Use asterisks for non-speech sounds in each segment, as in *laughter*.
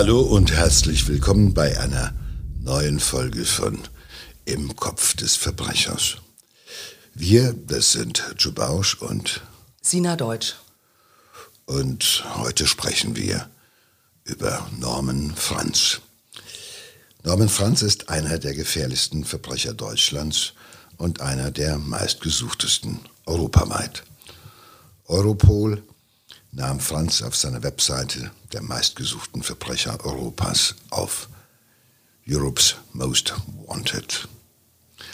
Hallo und herzlich willkommen bei einer neuen Folge von Im Kopf des Verbrechers. Wir, das sind Jubausch und Sina Deutsch. Und heute sprechen wir über Norman Franz. Norman Franz ist einer der gefährlichsten Verbrecher Deutschlands und einer der meistgesuchtesten europaweit. Europol nahm Franz auf seiner Webseite der meistgesuchten Verbrecher Europas auf. Europe's Most Wanted.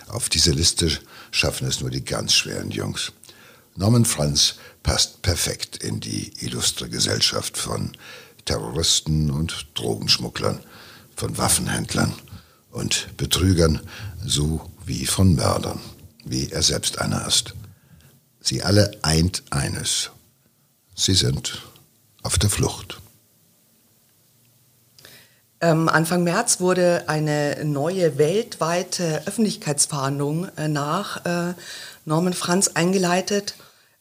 Auf diese Liste schaffen es nur die ganz schweren Jungs. Norman Franz passt perfekt in die illustre Gesellschaft von Terroristen und Drogenschmugglern, von Waffenhändlern und Betrügern so wie von Mördern, wie er selbst einer ist. Sie alle eint eines. Sie sind auf der Flucht. Ähm, Anfang März wurde eine neue weltweite Öffentlichkeitsfahndung äh, nach äh, Norman Franz eingeleitet.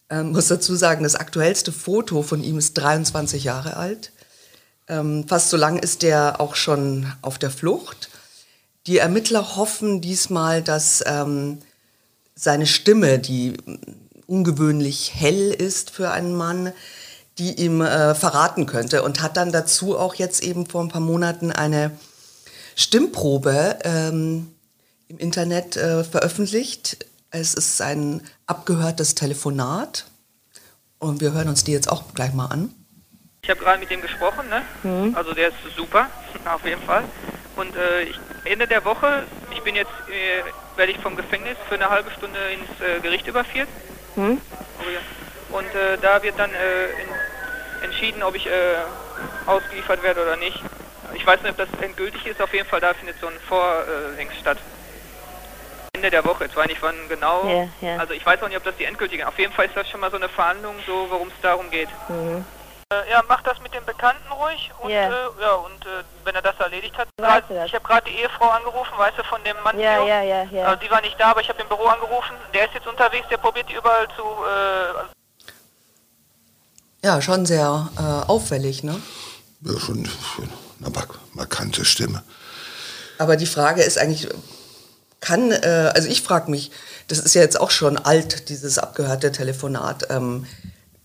Ähm, muss dazu sagen, das aktuellste Foto von ihm ist 23 Jahre alt. Ähm, fast so lang ist er auch schon auf der Flucht. Die Ermittler hoffen diesmal, dass seine Stimme, die ungewöhnlich hell ist für einen Mann, die ihm äh, verraten könnte und hat dann dazu auch jetzt eben vor ein paar Monaten eine Stimmprobe ähm, im Internet äh, veröffentlicht. Es ist ein abgehörtes Telefonat und wir hören uns die jetzt auch gleich mal an. Ich habe gerade mit dem gesprochen, ne? Mhm. Also der ist super, *laughs* auf jeden Fall. Und äh, ich, Ende der Woche, ich bin jetzt, äh, werde ich vom Gefängnis für eine halbe Stunde ins äh, Gericht überführt. Mhm. Oh. Und äh, da wird dann äh, in, entschieden, ob ich äh, ausgeliefert werde oder nicht. Ich weiß nicht, ob das endgültig ist. Auf jeden Fall, da findet so ein Vorhengst statt. Ende der Woche, jetzt weiß ich wann genau. Yeah, yeah. Also ich weiß auch nicht, ob das die endgültige. Auf jeden Fall ist das schon mal so eine Verhandlung, so worum es darum geht. Mhm. Äh, ja, mach das mit dem Bekannten ruhig und yeah. äh, ja und äh, wenn er das erledigt hat. Grad, ich habe gerade die Ehefrau angerufen, weißt du, von dem Mann. Ja, ja, ja, ja. Also die war nicht da, aber ich habe im Büro angerufen. Der ist jetzt unterwegs, der probiert die überall zu. Äh, ja, schon sehr äh, auffällig, ne? Ja, schon, schon eine markante Stimme. Aber die Frage ist eigentlich, kann, äh, also ich frage mich, das ist ja jetzt auch schon alt, dieses abgehörte Telefonat. Ähm,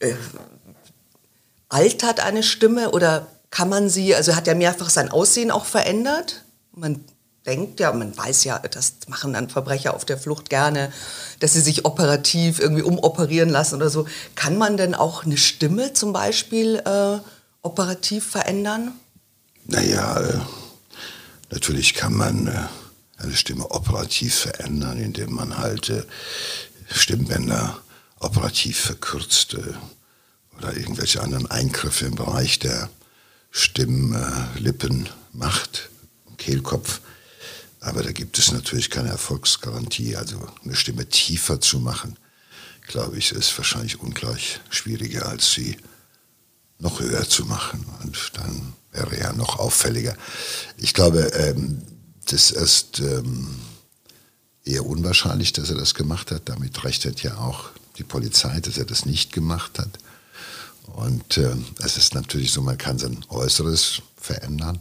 äh, altert eine Stimme oder kann man sie, also hat ja mehrfach sein Aussehen auch verändert? Man denkt ja, man weiß ja, das machen dann Verbrecher auf der Flucht gerne, dass sie sich operativ irgendwie umoperieren lassen oder so. Kann man denn auch eine Stimme zum Beispiel äh, operativ verändern? Naja, äh, natürlich kann man äh, eine Stimme operativ verändern, indem man halt äh, Stimmbänder operativ verkürzt äh, oder irgendwelche anderen Eingriffe im Bereich der Stimmlippen macht, Kehlkopf. Aber da gibt es natürlich keine Erfolgsgarantie. Also eine Stimme tiefer zu machen, glaube ich, ist wahrscheinlich ungleich schwieriger, als sie noch höher zu machen. Und dann wäre er noch auffälliger. Ich glaube, ähm, das ist ähm, eher unwahrscheinlich, dass er das gemacht hat. Damit rechnet ja auch die Polizei, dass er das nicht gemacht hat. Und äh, es ist natürlich so, man kann sein Äußeres verändern,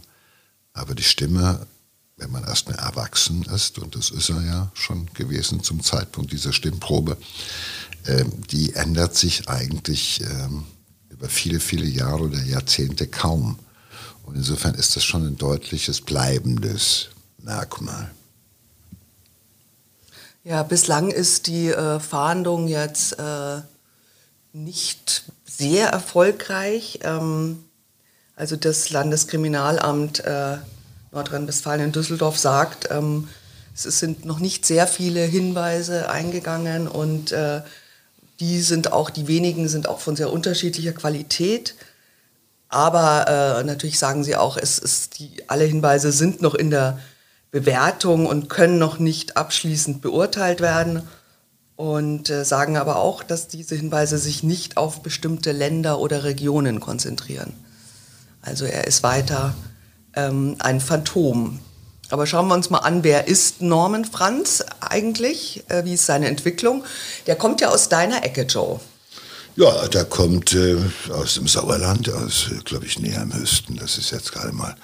aber die Stimme, wenn man erstmal erwachsen ist, und das ist er ja schon gewesen zum Zeitpunkt dieser Stimmprobe, äh, die ändert sich eigentlich äh, über viele, viele Jahre oder Jahrzehnte kaum. Und insofern ist das schon ein deutliches, bleibendes Merkmal. Ja, bislang ist die äh, Fahndung jetzt äh, nicht sehr erfolgreich. Ähm, also das Landeskriminalamt äh, Nordrhein-Westfalen in Düsseldorf sagt, ähm, es sind noch nicht sehr viele Hinweise eingegangen und äh, die sind auch, die wenigen sind auch von sehr unterschiedlicher Qualität. Aber äh, natürlich sagen sie auch, es ist die, alle Hinweise sind noch in der Bewertung und können noch nicht abschließend beurteilt werden und äh, sagen aber auch, dass diese Hinweise sich nicht auf bestimmte Länder oder Regionen konzentrieren. Also er ist weiter ähm, ein Phantom. Aber schauen wir uns mal an, wer ist Norman Franz eigentlich? Äh, wie ist seine Entwicklung? Der kommt ja aus deiner Ecke, Joe. Ja, da kommt äh, aus dem Sauerland, aus, äh, glaube ich, näher am Höchsten. Das ist jetzt gerade mal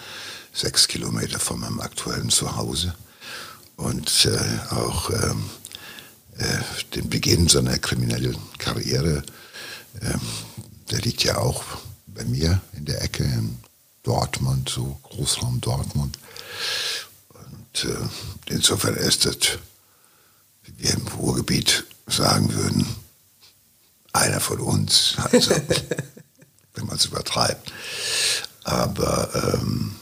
sechs Kilometer von meinem aktuellen Zuhause. Und äh, auch ähm, äh, den Beginn seiner kriminellen Karriere, ähm, der liegt ja auch bei mir in der Ecke in Dortmund, so Großraum Dortmund. Und äh, insofern ist das, wie wir im Ruhrgebiet sagen würden, einer von uns, also, *laughs* wenn man es übertreibt. Aber ähm,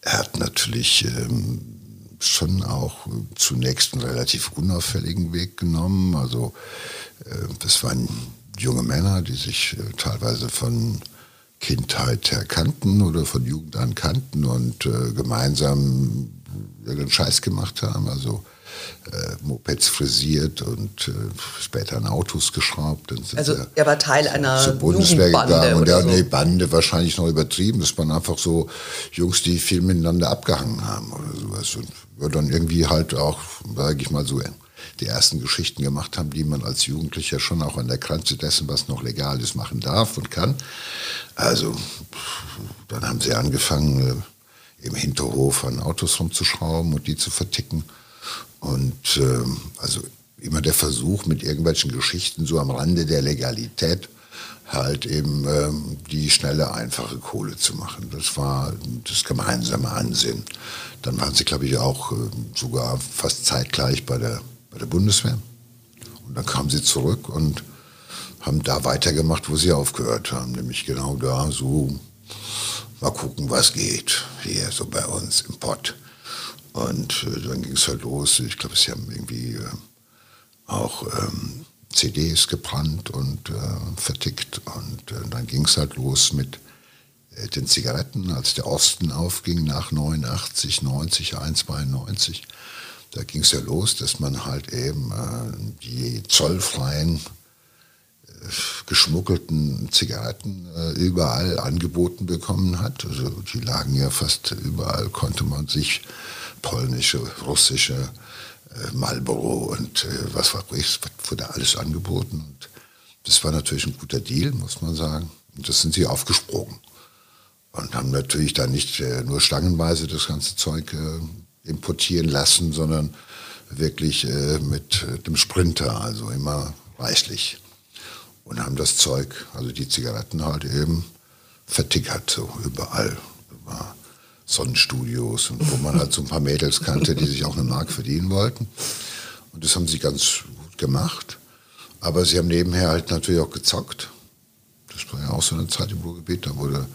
er hat natürlich ähm, schon auch zunächst einen relativ unauffälligen Weg genommen. Also äh, das waren junge Männer, die sich äh, teilweise von Kindheit her kannten oder von Jugend an kannten und äh, gemeinsam irgendeinen Scheiß gemacht haben. Also äh, Mopeds frisiert und äh, später an Autos geschraubt. also er war Teil einer zur Bundeswehr gegangen und ja, so. nee, Bande wahrscheinlich noch übertrieben. Das waren einfach so Jungs, die viel miteinander abgehangen haben oder sowas. Und dann irgendwie halt auch, sage ich mal so, die ersten Geschichten gemacht haben, die man als Jugendlicher schon auch an der Grenze dessen, was noch legal ist, machen darf und kann. Also dann haben sie angefangen, äh, im Hinterhof an Autos rumzuschrauben und die zu verticken. Und äh, also immer der Versuch mit irgendwelchen Geschichten so am Rande der Legalität halt eben ähm, die schnelle, einfache Kohle zu machen. Das war das gemeinsame Ansinnen. Dann waren sie, glaube ich, auch äh, sogar fast zeitgleich bei der, bei der Bundeswehr. Und dann kamen sie zurück und haben da weitergemacht, wo sie aufgehört haben, nämlich genau da, so mal gucken, was geht, hier so bei uns im Pott. Und äh, dann ging es halt los. Ich glaube, sie haben irgendwie äh, auch ähm, CDs gebrannt und äh, vertickt. Und äh, dann ging es halt los mit äh, den Zigaretten, als der Osten aufging nach 89, 90, 192. Da ging es ja los, dass man halt eben äh, die zollfreien geschmuggelten Zigaretten überall angeboten bekommen hat. Also die lagen ja fast überall, konnte man sich polnische, russische, äh, Marlboro und äh, was war ich, wurde alles angeboten. Und das war natürlich ein guter Deal, muss man sagen. Und das sind sie aufgesprungen. Und haben natürlich dann nicht äh, nur stangenweise das ganze Zeug äh, importieren lassen, sondern wirklich äh, mit dem Sprinter, also immer reichlich. Und haben das Zeug, also die Zigaretten halt eben vertickert, so überall. Über Sonnenstudios und wo man halt so ein paar Mädels kannte, die sich auch eine Mark verdienen wollten. Und das haben sie ganz gut gemacht. Aber sie haben nebenher halt natürlich auch gezockt. Das war ja auch so eine Zeit im Ruhrgebiet, da wurde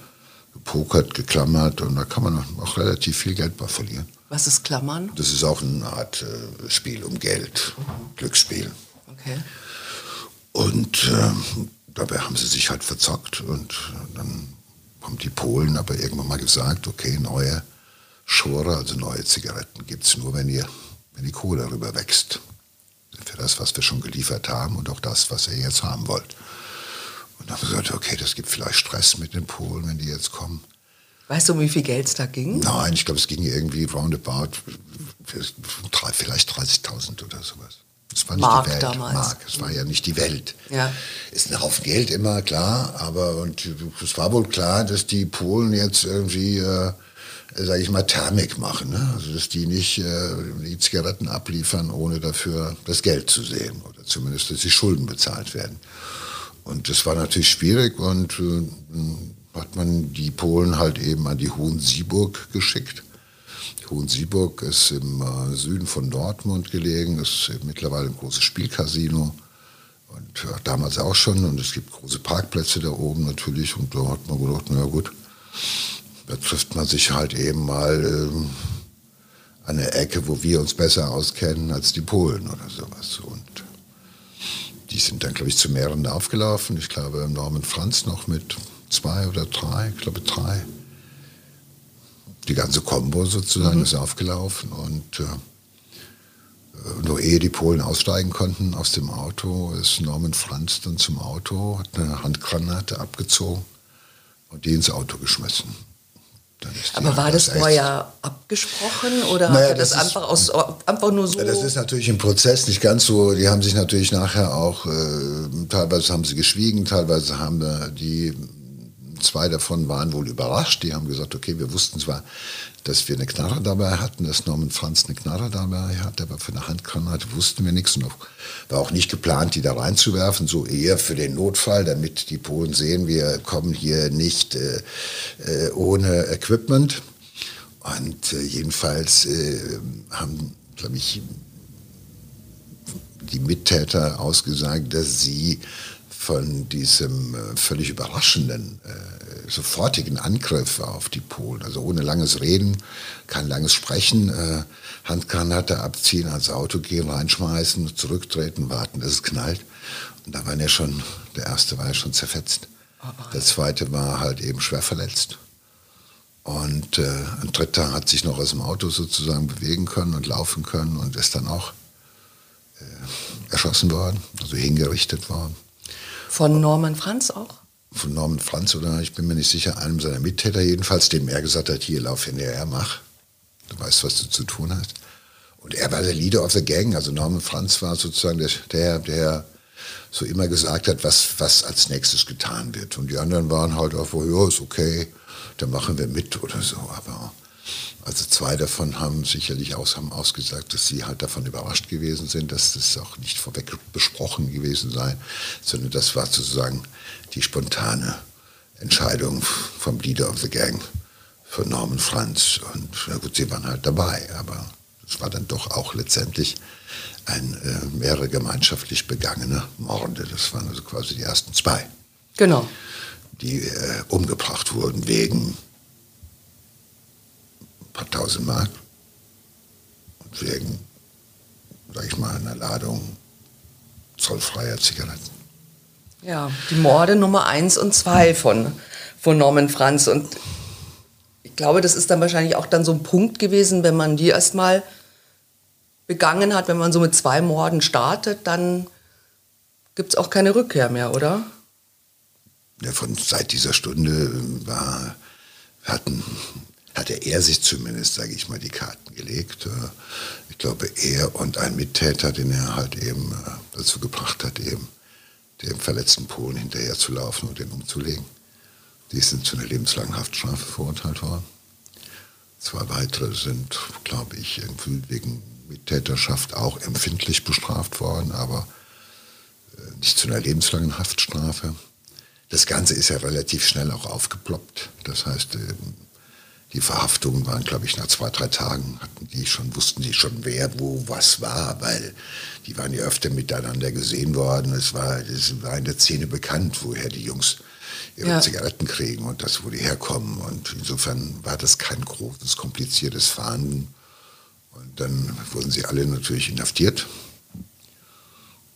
gepokert, geklammert und da kann man auch relativ viel Geld bei verlieren. Was ist Klammern? Das ist auch eine Art äh, Spiel um Geld, mhm. Glücksspiel. Okay. Und äh, dabei haben sie sich halt verzockt und dann haben die Polen aber irgendwann mal gesagt, okay, neue Schore, also neue Zigaretten gibt es nur, wenn, ihr, wenn die Kohle darüber wächst. Für das, was wir schon geliefert haben und auch das, was ihr jetzt haben wollt. Und dann haben wir gesagt, okay, das gibt vielleicht Stress mit den Polen, wenn die jetzt kommen. Weißt du, um wie viel Geld es da ging? Nein, ich glaube, es ging irgendwie roundabout vielleicht 30.000 oder sowas. Es war nicht Mark die Welt. damals. Mark. Es war ja nicht die Welt. Ja. Ist ein Haufen Geld immer, klar, aber und es war wohl klar, dass die Polen jetzt irgendwie, äh, sage ich mal, Thermik machen. Ne? Also dass die nicht äh, die Zigaretten abliefern, ohne dafür das Geld zu sehen. Oder zumindest, dass die Schulden bezahlt werden. Und das war natürlich schwierig und äh, hat man die Polen halt eben an die Hohen-Sieburg geschickt Hohensieburg ist im äh, Süden von Dortmund gelegen, ist mittlerweile ein großes Spielcasino. Und ja, damals auch schon. Und es gibt große Parkplätze da oben natürlich. Und da hat man gedacht, na gut, da trifft man sich halt eben mal ähm, an der Ecke, wo wir uns besser auskennen als die Polen oder sowas. Und die sind dann, glaube ich, zu mehreren aufgelaufen. Ich glaube, Norman Franz noch mit zwei oder drei, ich glaube drei die ganze Combo sozusagen mhm. ist aufgelaufen und äh, nur ehe die Polen aussteigen konnten aus dem Auto, ist Norman Franz dann zum Auto, hat eine Handgranate abgezogen und die ins Auto geschmissen. Aber war das vorher abgesprochen oder naja, hat er das, das einfach, aus, einfach nur so? Das ist natürlich im Prozess nicht ganz so. Die haben sich natürlich nachher auch, äh, teilweise haben sie geschwiegen, teilweise haben die, zwei davon waren wohl überrascht. Die haben gesagt, okay, wir wussten zwar, dass wir eine Knarre dabei hatten, dass Norman Franz eine Knarre dabei hatte, aber für eine Handgranate wussten wir nichts und auch, war auch nicht geplant, die da reinzuwerfen, so eher für den Notfall, damit die Polen sehen, wir kommen hier nicht äh, äh, ohne Equipment. Und äh, jedenfalls äh, haben, glaube ich, die Mittäter ausgesagt, dass sie von diesem äh, völlig überraschenden, äh, sofortigen Angriff auf die Polen, also ohne langes Reden, kein langes Sprechen, äh, Handgranate abziehen, ans Auto gehen, reinschmeißen, zurücktreten, warten, dass es knallt. Und da war er schon, der erste war ja schon zerfetzt. Der zweite war halt eben schwer verletzt. Und äh, ein dritter hat sich noch aus dem Auto sozusagen bewegen können und laufen können und ist dann auch äh, erschossen worden, also hingerichtet worden. Von Norman Franz auch? Von Norman Franz oder ich bin mir nicht sicher, einem seiner Mittäter jedenfalls, dem er gesagt hat, hier lauf hinterher, mach. Du weißt, was du zu tun hast. Und er war der Leader of the Gang, also Norman Franz war sozusagen der, der, der so immer gesagt hat, was, was als nächstes getan wird. Und die anderen waren halt auch, ja, ist okay, dann machen wir mit oder so. Aber also zwei davon haben sicherlich aus, haben ausgesagt, dass sie halt davon überrascht gewesen sind, dass das auch nicht vorweg besprochen gewesen sei, sondern das war sozusagen die spontane Entscheidung vom Leader of the Gang, von Norman Franz. Und na gut, sie waren halt dabei, aber es war dann doch auch letztendlich ein äh, mehrere gemeinschaftlich begangene Morde. Das waren also quasi die ersten zwei. Genau. Die äh, umgebracht wurden wegen paar tausend Mark und wegen, sag ich mal, einer Ladung zollfreier Zigaretten. Ja, die Morde Nummer eins und zwei von, von Norman Franz. Und ich glaube, das ist dann wahrscheinlich auch dann so ein Punkt gewesen, wenn man die erstmal begangen hat, wenn man so mit zwei Morden startet, dann gibt es auch keine Rückkehr mehr, oder? Ja, von seit dieser Stunde war, hatten hatte er sich zumindest, sage ich mal, die Karten gelegt. Äh, ich glaube, er und ein Mittäter, den er halt eben äh, dazu gebracht hat, eben dem verletzten Polen hinterher zu laufen und den umzulegen. Die sind zu einer lebenslangen Haftstrafe verurteilt worden. Zwei weitere sind, glaube ich, irgendwie wegen Mittäterschaft auch empfindlich bestraft worden, aber äh, nicht zu einer lebenslangen Haftstrafe. Das Ganze ist ja relativ schnell auch aufgeploppt. Das heißt, die Verhaftungen waren, glaube ich, nach zwei, drei Tagen hatten die schon, wussten die schon, wer wo was war, weil die waren ja öfter miteinander gesehen worden. Es war, es war in der Szene bekannt, woher die Jungs ihre ja. Zigaretten kriegen und das, wo die herkommen. Und insofern war das kein großes, kompliziertes Fahren. Und dann wurden sie alle natürlich inhaftiert.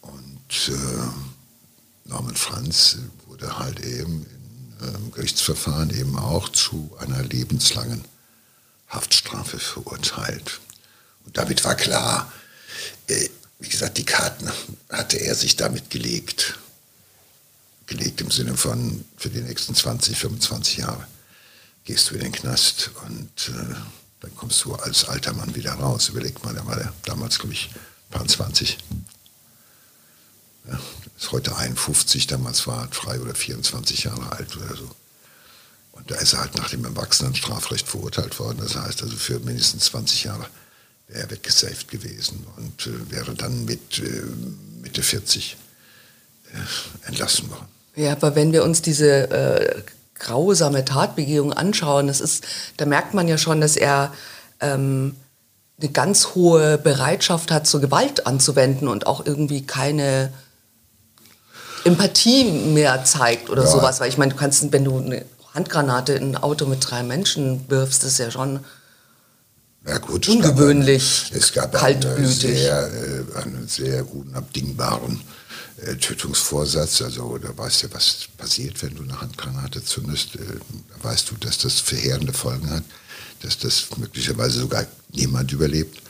Und äh, Norman Franz wurde halt eben Gerichtsverfahren eben auch zu einer lebenslangen Haftstrafe verurteilt. Und damit war klar, äh, wie gesagt, die Karten hatte er sich damit gelegt. Gelegt im Sinne von, für die nächsten 20, 25 Jahre gehst du in den Knast und äh, dann kommst du als alter Mann wieder raus. Überlegt mal, der war der damals, glaube ich, paar 20. Ja, ist heute 51, damals war er frei oder 24 Jahre alt oder so. Und da ist er halt nach dem Erwachsenenstrafrecht verurteilt worden. Das heißt also für mindestens 20 Jahre wäre er weggesaved gewesen und äh, wäre dann mit äh, Mitte 40 äh, entlassen worden. Ja, aber wenn wir uns diese äh, grausame Tatbegehung anschauen, das ist, da merkt man ja schon, dass er ähm, eine ganz hohe Bereitschaft hat, zur Gewalt anzuwenden und auch irgendwie keine Empathie mehr zeigt oder ja. sowas. Weil ich meine, du kannst, wenn du eine Handgranate in ein Auto mit drei Menschen wirfst, das ist ja schon ja gut, ungewöhnlich es gab, kaltblütig. Einen sehr, äh, einen sehr unabdingbaren äh, Tötungsvorsatz. Also da weißt du, was passiert, wenn du eine Handgranate zündest. Äh, da weißt du, dass das verheerende Folgen hat, dass das möglicherweise sogar niemand überlebt.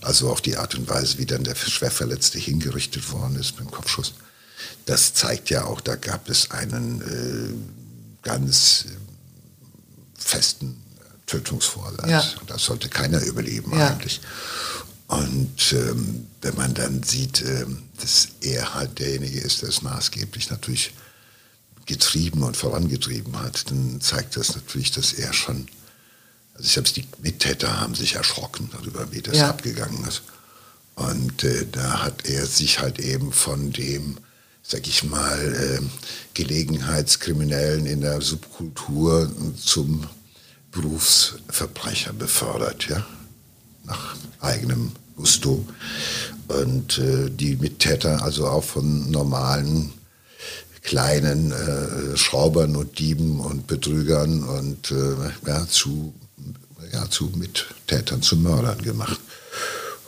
Also auch die Art und Weise, wie dann der Schwerverletzte hingerichtet worden ist beim Kopfschuss das zeigt ja auch, da gab es einen äh, ganz äh, festen Tötungsvorsatz. Ja. Das sollte keiner überleben ja. eigentlich. Und ähm, wenn man dann sieht, ähm, dass er halt derjenige ist, der es maßgeblich natürlich getrieben und vorangetrieben hat, dann zeigt das natürlich, dass er schon, also selbst die Mittäter haben sich erschrocken darüber, wie das ja. abgegangen ist. Und äh, da hat er sich halt eben von dem, sag ich mal, äh, Gelegenheitskriminellen in der Subkultur zum Berufsverbrecher befördert, ja, nach eigenem Gusto. Und äh, die Mittäter, also auch von normalen kleinen äh, Schraubern und Dieben und Betrügern und äh, ja, zu, ja, zu Mittätern, zu Mördern gemacht.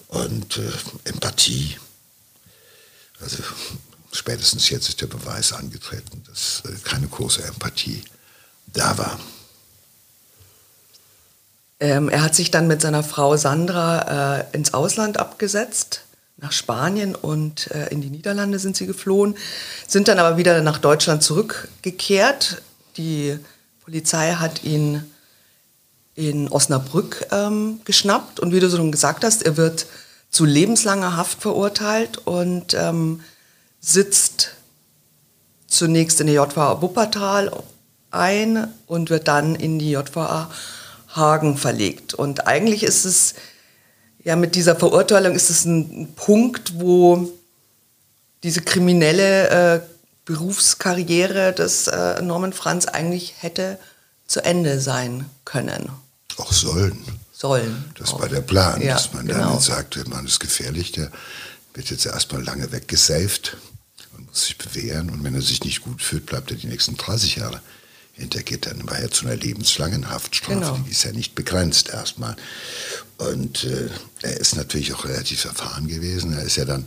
Und äh, Empathie, also spätestens jetzt ist der Beweis angetreten, dass äh, keine große Empathie da war. Ähm, er hat sich dann mit seiner Frau Sandra äh, ins Ausland abgesetzt nach Spanien und äh, in die Niederlande sind sie geflohen, sind dann aber wieder nach Deutschland zurückgekehrt. Die Polizei hat ihn in Osnabrück ähm, geschnappt und wie du schon gesagt hast, er wird zu lebenslanger Haft verurteilt und ähm, sitzt zunächst in die JVA Wuppertal ein und wird dann in die JVA Hagen verlegt. Und eigentlich ist es ja, mit dieser Verurteilung ist es ein Punkt, wo diese kriminelle äh, Berufskarriere des äh, Norman Franz eigentlich hätte zu Ende sein können. Auch sollen. Sollen. Das auch. war der Plan, ja, dass man genau. damit sagte, man ist gefährlich, der wird jetzt erstmal lange weggesaved muss sich bewähren und wenn er sich nicht gut fühlt, bleibt er die nächsten 30 Jahre hinter Gittern. War ja zu einer lebenslangen Haftstrafe, genau. die ist ja nicht begrenzt erstmal. Und äh, er ist natürlich auch relativ erfahren gewesen. Er ist ja dann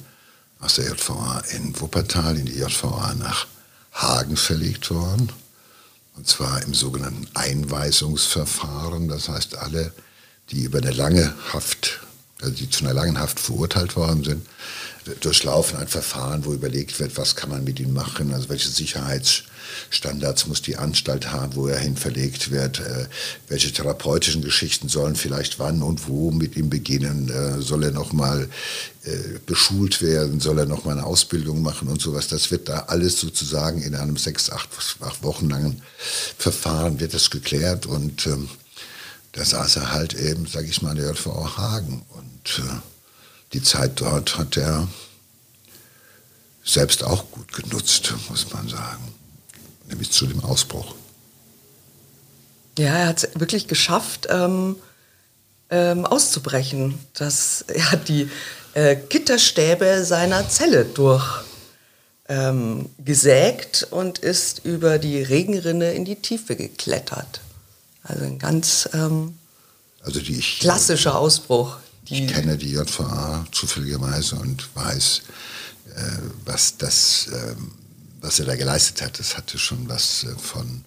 aus der JVA in Wuppertal in die JVA nach Hagen verlegt worden. Und zwar im sogenannten Einweisungsverfahren. Das heißt, alle, die über eine lange Haft, also die zu einer langen Haft verurteilt worden sind, durchlaufen ein Verfahren, wo überlegt wird, was kann man mit ihm machen, also welche Sicherheitsstandards muss die Anstalt haben, wo er hin verlegt wird, äh, welche therapeutischen Geschichten sollen vielleicht wann und wo mit ihm beginnen, äh, soll er nochmal äh, beschult werden, soll er nochmal eine Ausbildung machen und sowas. Das wird da alles sozusagen in einem sechs, acht, acht Wochen langen Verfahren wird das geklärt und ähm, da saß er halt eben, sage ich mal, der JVA Hagen und äh, die Zeit dort hat er selbst auch gut genutzt, muss man sagen. Nämlich zu dem Ausbruch. Ja, er hat es wirklich geschafft, ähm, ähm, auszubrechen. Das, er hat die äh, Gitterstäbe seiner Zelle durchgesägt ähm, und ist über die Regenrinne in die Tiefe geklettert. Also ein ganz ähm, also die ich, klassischer Ausbruch. Ich kenne die JVA zufälligerweise und weiß, äh, was, das, äh, was er da geleistet hat. Das hatte schon was äh, von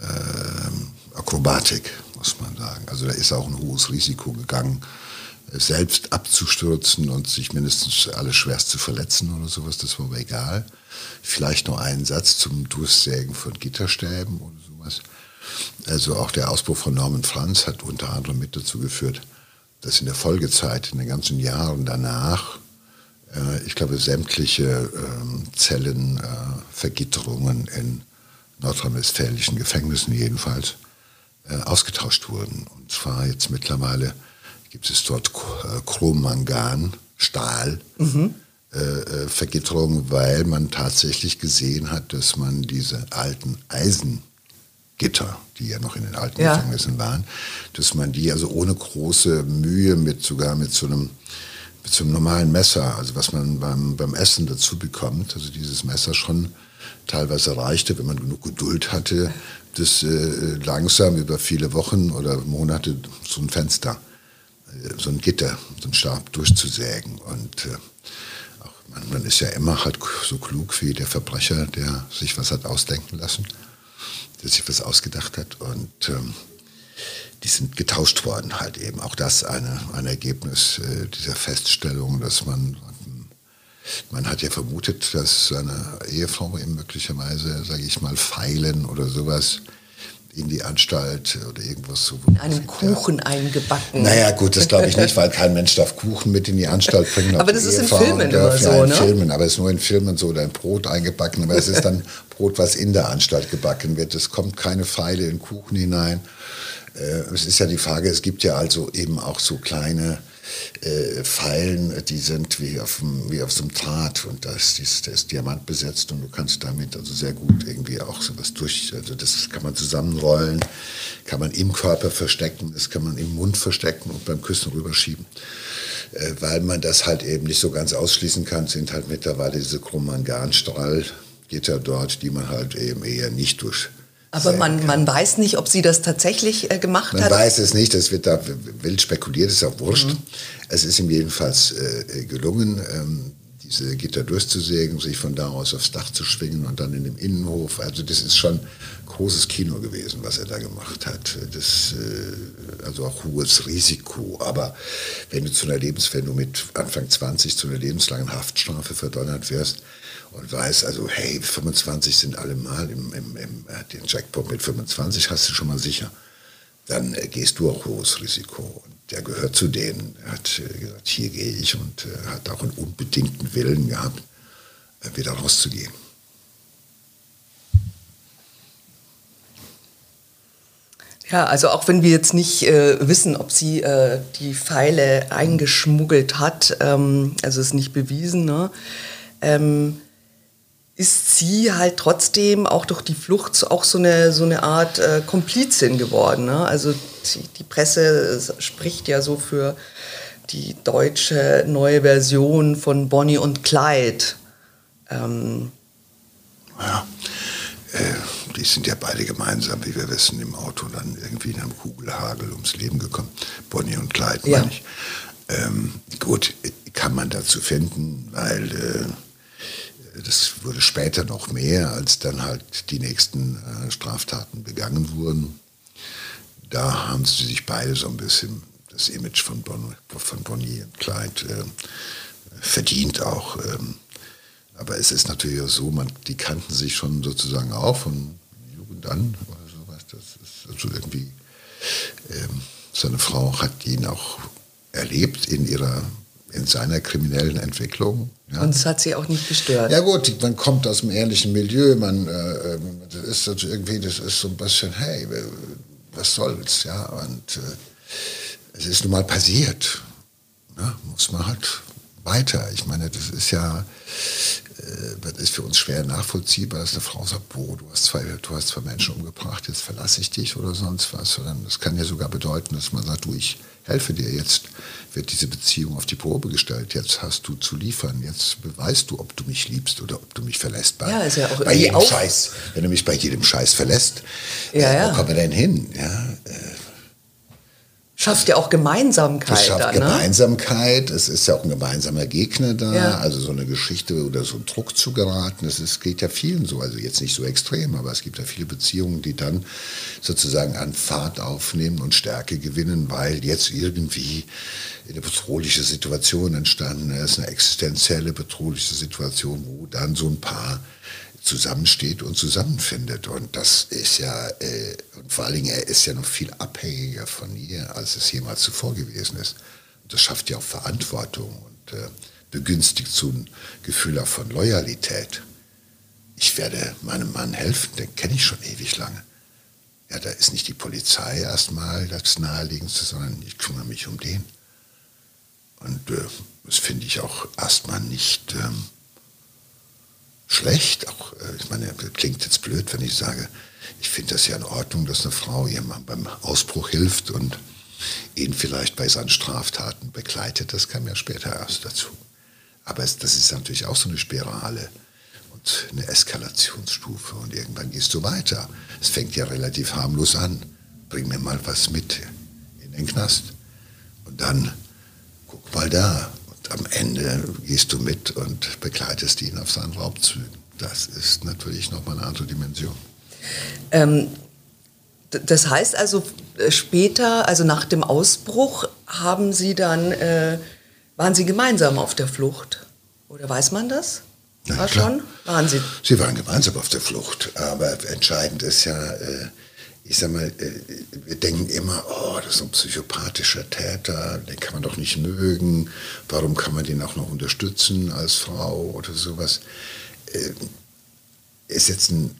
äh, Akrobatik, muss man sagen. Also da ist auch ein hohes Risiko gegangen, selbst abzustürzen und sich mindestens alles schwerst zu verletzen oder sowas. Das war aber egal. Vielleicht noch einen Satz zum Durchsägen von Gitterstäben oder sowas. Also auch der Ausbruch von Norman Franz hat unter anderem mit dazu geführt, dass in der Folgezeit, in den ganzen Jahren danach, äh, ich glaube, sämtliche ähm, Zellenvergitterungen äh, in nordrhein-westfälischen Gefängnissen jedenfalls äh, ausgetauscht wurden. Und zwar jetzt mittlerweile gibt es dort Chrommangan, Stahl, mhm. Vergitterungen, weil man tatsächlich gesehen hat, dass man diese alten Eisen Gitter, die ja noch in den alten ja. Gefängnissen waren, dass man die also ohne große Mühe mit sogar mit so einem mit so einem normalen Messer, also was man beim, beim Essen dazu bekommt, also dieses Messer schon teilweise reichte, wenn man genug Geduld hatte, das äh, langsam über viele Wochen oder Monate so ein Fenster, äh, so ein Gitter, so ein Stab durchzusägen. Und äh, man, man ist ja immer halt so klug wie der Verbrecher, der sich was hat ausdenken lassen der sich was ausgedacht hat. Und ähm, die sind getauscht worden halt eben. Auch das eine, ein Ergebnis äh, dieser Feststellung, dass man, man hat ja vermutet, dass seine Ehefrau ihm möglicherweise, sage ich mal, Pfeilen oder sowas in die Anstalt oder irgendwas so. In einem Kuchen ja. eingebacken. Naja, gut, das glaube ich nicht, weil kein Mensch darf Kuchen mit in die Anstalt bringen. aber das ist in Filmen immer so, in ne? Filmen, aber es ist nur in Filmen so, oder ein Brot eingebacken, aber es ist dann *laughs* Brot, was in der Anstalt gebacken wird. Es kommt keine Pfeile in Kuchen hinein. Äh, es ist ja die Frage, es gibt ja also eben auch so kleine äh, Pfeilen, die sind wie auf, dem, wie auf so einem Draht und da ist, der ist Diamant besetzt und du kannst damit also sehr gut irgendwie auch sowas durch, also das kann man zusammenrollen, kann man im Körper verstecken, das kann man im Mund verstecken und beim Küssen rüberschieben. Äh, weil man das halt eben nicht so ganz ausschließen kann, sind halt mittlerweile diese Chromangan-Strahlgitter dort, die man halt eben eher nicht durch aber man, man weiß nicht, ob sie das tatsächlich äh, gemacht man hat. Man weiß es nicht, es wird da wild spekuliert, ist auch wurscht. Mhm. Es ist ihm jedenfalls äh, gelungen, ähm, diese Gitter durchzusägen, sich von da aus aufs Dach zu schwingen und dann in dem Innenhof. Also das ist schon großes Kino gewesen, was er da gemacht hat. Das, äh, also auch hohes Risiko. Aber wenn du zu einer Lebens, wenn du mit Anfang 20 zu einer lebenslangen Haftstrafe verdonnert wirst, und weiß also, hey, 25 sind alle mal im, im, im äh, den Jackpot mit 25 hast du schon mal sicher. Dann äh, gehst du auch hohes Risiko. Und der gehört zu denen. Hat äh, gesagt, hier gehe ich und äh, hat auch einen unbedingten Willen gehabt, äh, wieder rauszugehen. Ja, also auch wenn wir jetzt nicht äh, wissen, ob sie äh, die Pfeile eingeschmuggelt hat, ähm, also ist nicht bewiesen, ne? ähm, ist sie halt trotzdem auch durch die Flucht auch so eine, so eine Art äh, Komplizin geworden. Ne? Also die, die, Presse spricht ja so für die deutsche neue Version von Bonnie und Clyde. Ähm, ja, äh, die sind ja beide gemeinsam, wie wir wissen, im Auto dann irgendwie in einem Kugelhagel ums Leben gekommen. Bonnie und Clyde, ja. meine ich. Ähm, gut, kann man dazu finden, weil... Äh, das wurde später noch mehr, als dann halt die nächsten äh, Straftaten begangen wurden. Da haben sie sich beide so ein bisschen das Image von, bon, von Bonnie und Clyde äh, verdient auch. Ähm, aber es ist natürlich auch so, man, die kannten sich schon sozusagen auch von Jugend an oder sowas. Das ist also irgendwie, ähm, seine Frau hat ihn auch erlebt in ihrer in seiner kriminellen Entwicklung. Ja. Und das hat sie auch nicht gestört. Ja gut, man kommt aus dem ehrlichen Milieu, man äh, ähm, das ist also irgendwie, das ist so ein bisschen, hey, was soll's, ja. Und äh, es ist nun mal passiert. Ne? Muss man halt weiter. Ich meine, das ist ja, äh, das ist für uns schwer nachvollziehbar, dass eine Frau sagt, boah, du hast zwei, du hast zwei Menschen umgebracht, jetzt verlasse ich dich oder sonst was. Sondern das kann ja sogar bedeuten, dass man sagt, du, ich helfe dir jetzt, wird diese Beziehung auf die Probe gestellt. Jetzt hast du zu liefern. Jetzt beweist du, ob du mich liebst oder ob du mich verlässt. Bei, ja, ist ja auch bei jedem auch Scheiß. Wenn du mich bei jedem Scheiß verlässt, ja, äh, wo kommen wir denn hin? Ja, äh, schafft ja auch Gemeinsamkeit. Es schafft da, ne? Gemeinsamkeit, es ist ja auch ein gemeinsamer Gegner da, ja. also so eine Geschichte oder so ein Druck zu geraten, das ist, geht ja vielen so, also jetzt nicht so extrem, aber es gibt ja viele Beziehungen, die dann sozusagen an Fahrt aufnehmen und Stärke gewinnen, weil jetzt irgendwie eine bedrohliche Situation entstanden ist, eine existenzielle bedrohliche Situation, wo dann so ein Paar zusammensteht und zusammenfindet. Und das ist ja, äh, und vor allen Dingen, er ist ja noch viel abhängiger von ihr, als es jemals zuvor gewesen ist. Und das schafft ja auch Verantwortung und äh, begünstigt so ein Gefühl auch von Loyalität. Ich werde meinem Mann helfen, den kenne ich schon ewig lange. Ja, da ist nicht die Polizei erstmal das Naheliegendste, sondern ich kümmere mich um den. Und äh, das finde ich auch erstmal nicht ähm, schlecht. Auch, äh, ich meine, klingt jetzt blöd, wenn ich sage, ich finde das ja in Ordnung, dass eine Frau ihrem Mann beim Ausbruch hilft und ihn vielleicht bei seinen Straftaten begleitet. Das kam ja später erst dazu. Aber es, das ist natürlich auch so eine Spirale und eine Eskalationsstufe und irgendwann gehst du weiter. Es fängt ja relativ harmlos an. Bring mir mal was mit in den Knast. Und dann guck mal da, am Ende gehst du mit und begleitest ihn auf seinen Raubzügen. Das ist natürlich nochmal eine andere Dimension. Ähm, das heißt also äh, später, also nach dem Ausbruch, haben Sie dann, äh, waren Sie gemeinsam auf der Flucht? Oder weiß man das? Ja, War klar. schon? Waren Sie? Sie waren gemeinsam auf der Flucht. Aber entscheidend ist ja, äh, ich sag mal, äh, wir denken immer, oh, das ist ein psychopathischer Täter, den kann man doch nicht mögen, warum kann man den auch noch unterstützen als Frau oder sowas. Äh, es sitzen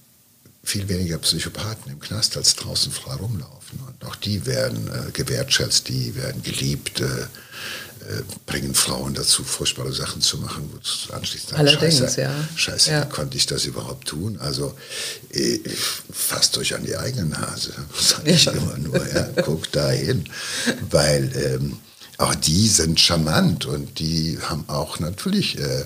viel weniger Psychopathen im Knast, als draußen frei rumlaufen. Und auch die werden äh, gewertschätzt, die werden geliebt, äh, bringen Frauen dazu, furchtbare Sachen zu machen, wo anschließend sagen, Allerdings, Scheiße, ja. Scheiße, Ja. wie konnte ich das überhaupt tun? Also äh, fasst euch an die eigene Nase, *laughs* sage ich Ja. immer nur, ja, guckt da hin, weil ähm, auch die sind charmant und die haben auch natürlich, äh, äh,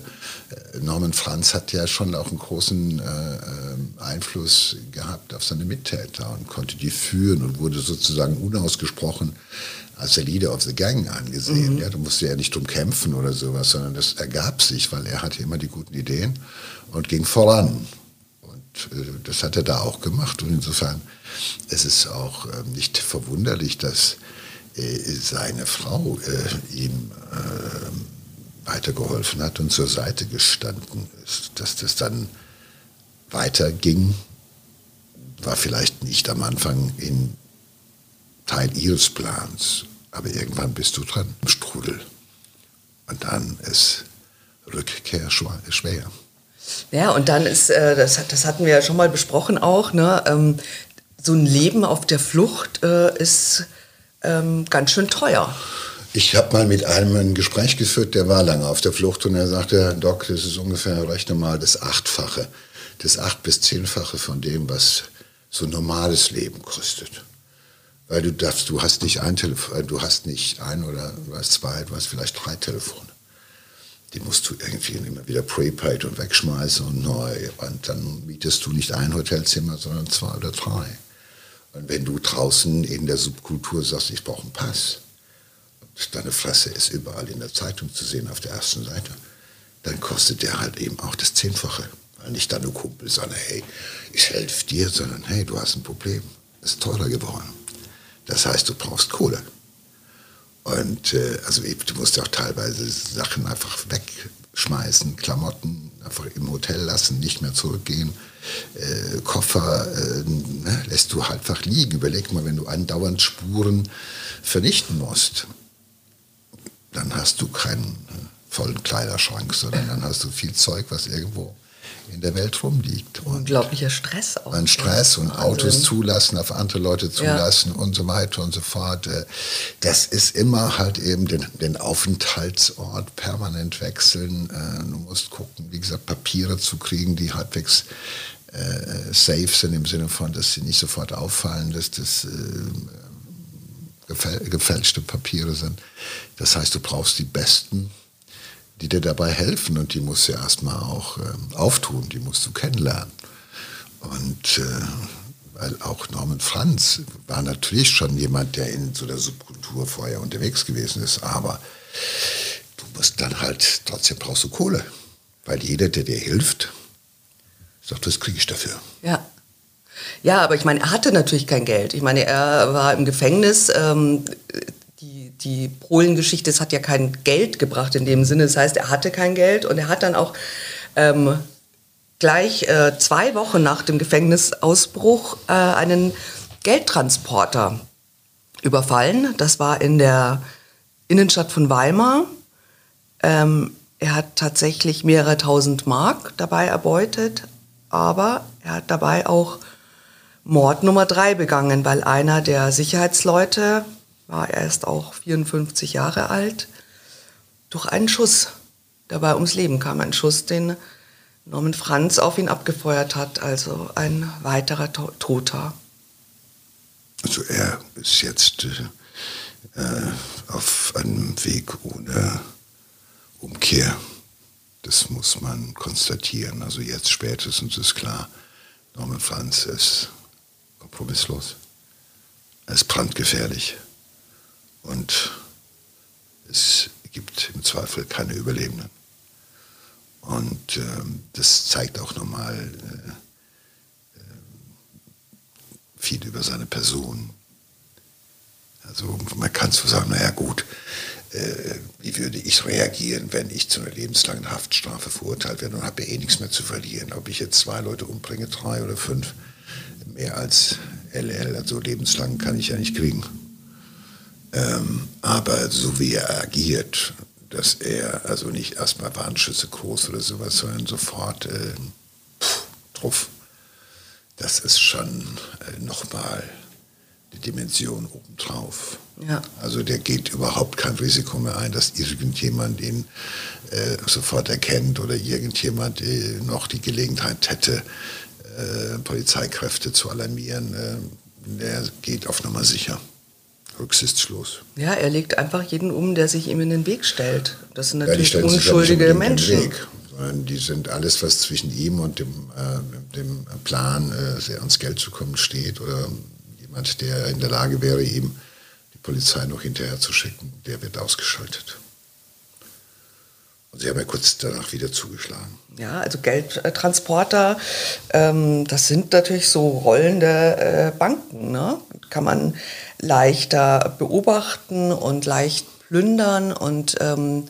Norman Franz hat ja schon auch einen großen äh, ähm, Einfluss gehabt auf seine Mittäter und konnte die führen und wurde sozusagen unausgesprochen als der Leader of the Gang angesehen. Ja, da musste er nicht drum kämpfen oder sowas, sondern das ergab sich, weil er hatte immer die guten Ideen und ging voran. Und äh, das hat er da auch gemacht. Und insofern es ist auch äh, nicht verwunderlich, dass äh, seine Frau äh, ihm äh, weitergeholfen hat und zur Seite gestanden ist. Dass das dann weiterging, war vielleicht nicht am Anfang in Teil ihres Plans, aber irgendwann bist du dran im Strudel. Und dann ist Rückkehr schwer. Ja, und dann ist, äh, das, das hatten wir ja schon mal besprochen auch, ne, ähm, so ein Leben auf der Flucht äh, ist ähm, ganz schön teuer. Ich habe mal mit einem ein Gespräch geführt, der war lange auf der Flucht und er sagte, Doc, das ist ungefähr, rechne mal, das Achtfache, das Acht- bis Zehnfache von dem, was so ein normales Leben kostet. Weil du darfst, du hast nicht ein Telefon, du hast nicht ein oder zwei, du hast vielleicht drei Telefone. Die musst du irgendwie immer wieder prepaid und wegschmeißen und neu. Und dann mietest du nicht ein Hotelzimmer, sondern zwei oder drei. Und wenn du draußen in der Subkultur sagst, ich brauche einen Pass, und deine Fresse ist überall in der Zeitung zu sehen auf der ersten Seite, dann kostet der halt eben auch das Zehnfache. Weil nicht deine Kumpel sagen, hey, ich helfe dir, sondern hey, du hast ein Problem. Ist teurer geworden. Das heißt, du brauchst Kohle. Und äh, also du musst auch teilweise Sachen einfach wegschmeißen, Klamotten einfach im Hotel lassen, nicht mehr zurückgehen. Äh, Koffer äh, ne, lässt du halt einfach liegen. Überleg mal, wenn du andauernd Spuren vernichten musst, dann hast du keinen äh, vollen Kleiderschrank, sondern dann hast du viel Zeug, was irgendwo in der Welt rumliegt. Und Unglaublicher Stress auch. an Stress und Wahnsinn. Autos zulassen, auf andere Leute zulassen und so weiter und so fort. Äh, Das ist immer halt eben den, den Aufenthaltsort permanent wechseln. Äh, Du musst gucken, wie gesagt, Papiere zu kriegen, die halbwegs äh, safe sind im Sinne von, dass sie nicht sofort auffallen, dass das äh, gefäl gefälschte Papiere sind. Das heißt, du brauchst die besten die dir dabei helfen und die musst du erstmal auch ähm, auftun, die musst du kennenlernen. Und äh, weil auch Norman Franz war natürlich schon jemand, der in so der Subkultur vorher unterwegs gewesen ist, aber du musst dann halt, trotzdem brauchst du Kohle, weil jeder, der dir hilft, sagt, das kriege ich dafür. Ja. Ja, aber ich meine, er hatte natürlich kein Geld. Ich meine, er war im Gefängnis. Ähm, die, Polen-Geschichte, es hat ja kein Geld gebracht in dem Sinne. Das heißt, er hatte kein Geld und er hat dann auch ähm, gleich äh, zwei Wochen nach dem Gefängnisausbruch äh, einen Geldtransporter überfallen. Das war in der Innenstadt von Weimar. Ähm, er hat tatsächlich mehrere tausend Mark dabei erbeutet, aber er hat dabei auch Mord Nummer drei begangen, weil einer der Sicherheitsleute, war erst auch 54 Jahre alt, durch einen Schuss dabei ums Leben kam. Ein Schuss, den Norman Franz auf ihn abgefeuert hat, also ein weiterer To- Toter. Also er ist jetzt äh, äh, auf einem Weg ohne Umkehr. Das muss man konstatieren. Also jetzt spätestens ist klar, Norman Franz ist kompromisslos. Er ist brandgefährlich. Und es gibt im Zweifel keine Überlebenden. Und ähm, das zeigt auch nochmal äh, viel über seine Person. Also man kann so sagen, naja gut, äh, wie würde ich reagieren, wenn ich zu einer lebenslangen Haftstrafe verurteilt werde und habe ja eh nichts mehr zu verlieren. Ob ich jetzt zwei Leute umbringe, drei oder fünf, mehr als LL, also lebenslang kann ich ja nicht kriegen. Ähm, aber so wie er agiert, dass er also nicht erstmal Warnschüsse groß oder sowas, sondern sofort äh, pff, drauf. Das ist schon äh, nochmal die Dimension obendrauf. Ja. Also der geht überhaupt kein Risiko mehr ein, dass irgendjemand ihn äh, sofort erkennt oder irgendjemand äh, noch die Gelegenheit hätte, äh, Polizeikräfte zu alarmieren. Äh, der geht auf Nummer sicher. Rücksichtslos. Ja, er legt einfach jeden um, der sich ihm in den Weg stellt. Das sind natürlich ja, unschuldige Menschen. Weg, die sind alles, was zwischen ihm und dem, äh, dem Plan, äh, ans Geld zu kommen, steht oder jemand, der in der Lage wäre, ihm die Polizei noch hinterher zu schicken, der wird ausgeschaltet. Und sie haben ja kurz danach wieder zugeschlagen. Ja, also Geldtransporter, ähm, das sind natürlich so rollende äh, Banken. Ne? Kann man leichter beobachten und leicht plündern und ähm,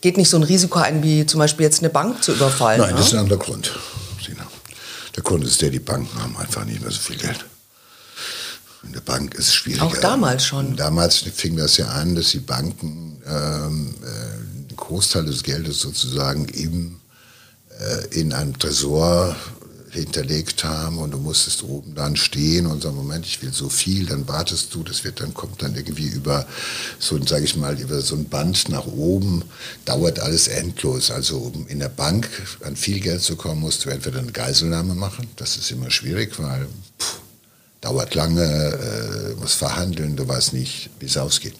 geht nicht so ein Risiko ein, wie zum Beispiel jetzt eine Bank zu überfallen. Nein, ne? das ist ein anderer Grund. Der Grund ist der, die Banken haben einfach nicht mehr so viel Geld. In der Bank ist es schwieriger. Auch damals schon. Damals fing das ja an, dass die Banken ähm, äh, einen Großteil des Geldes sozusagen eben äh, in einem Tresor hinterlegt haben und du musstest oben dann stehen und sagen, Moment, ich will so viel, dann wartest du, das wird dann, kommt dann irgendwie über so, sage ich mal, über so ein Band nach oben, dauert alles endlos. Also um in der Bank an viel Geld zu kommen, musst du entweder eine Geiselnahme machen, das ist immer schwierig, weil pff, dauert lange, äh, muss verhandeln, du weißt nicht, wie es ausgeht.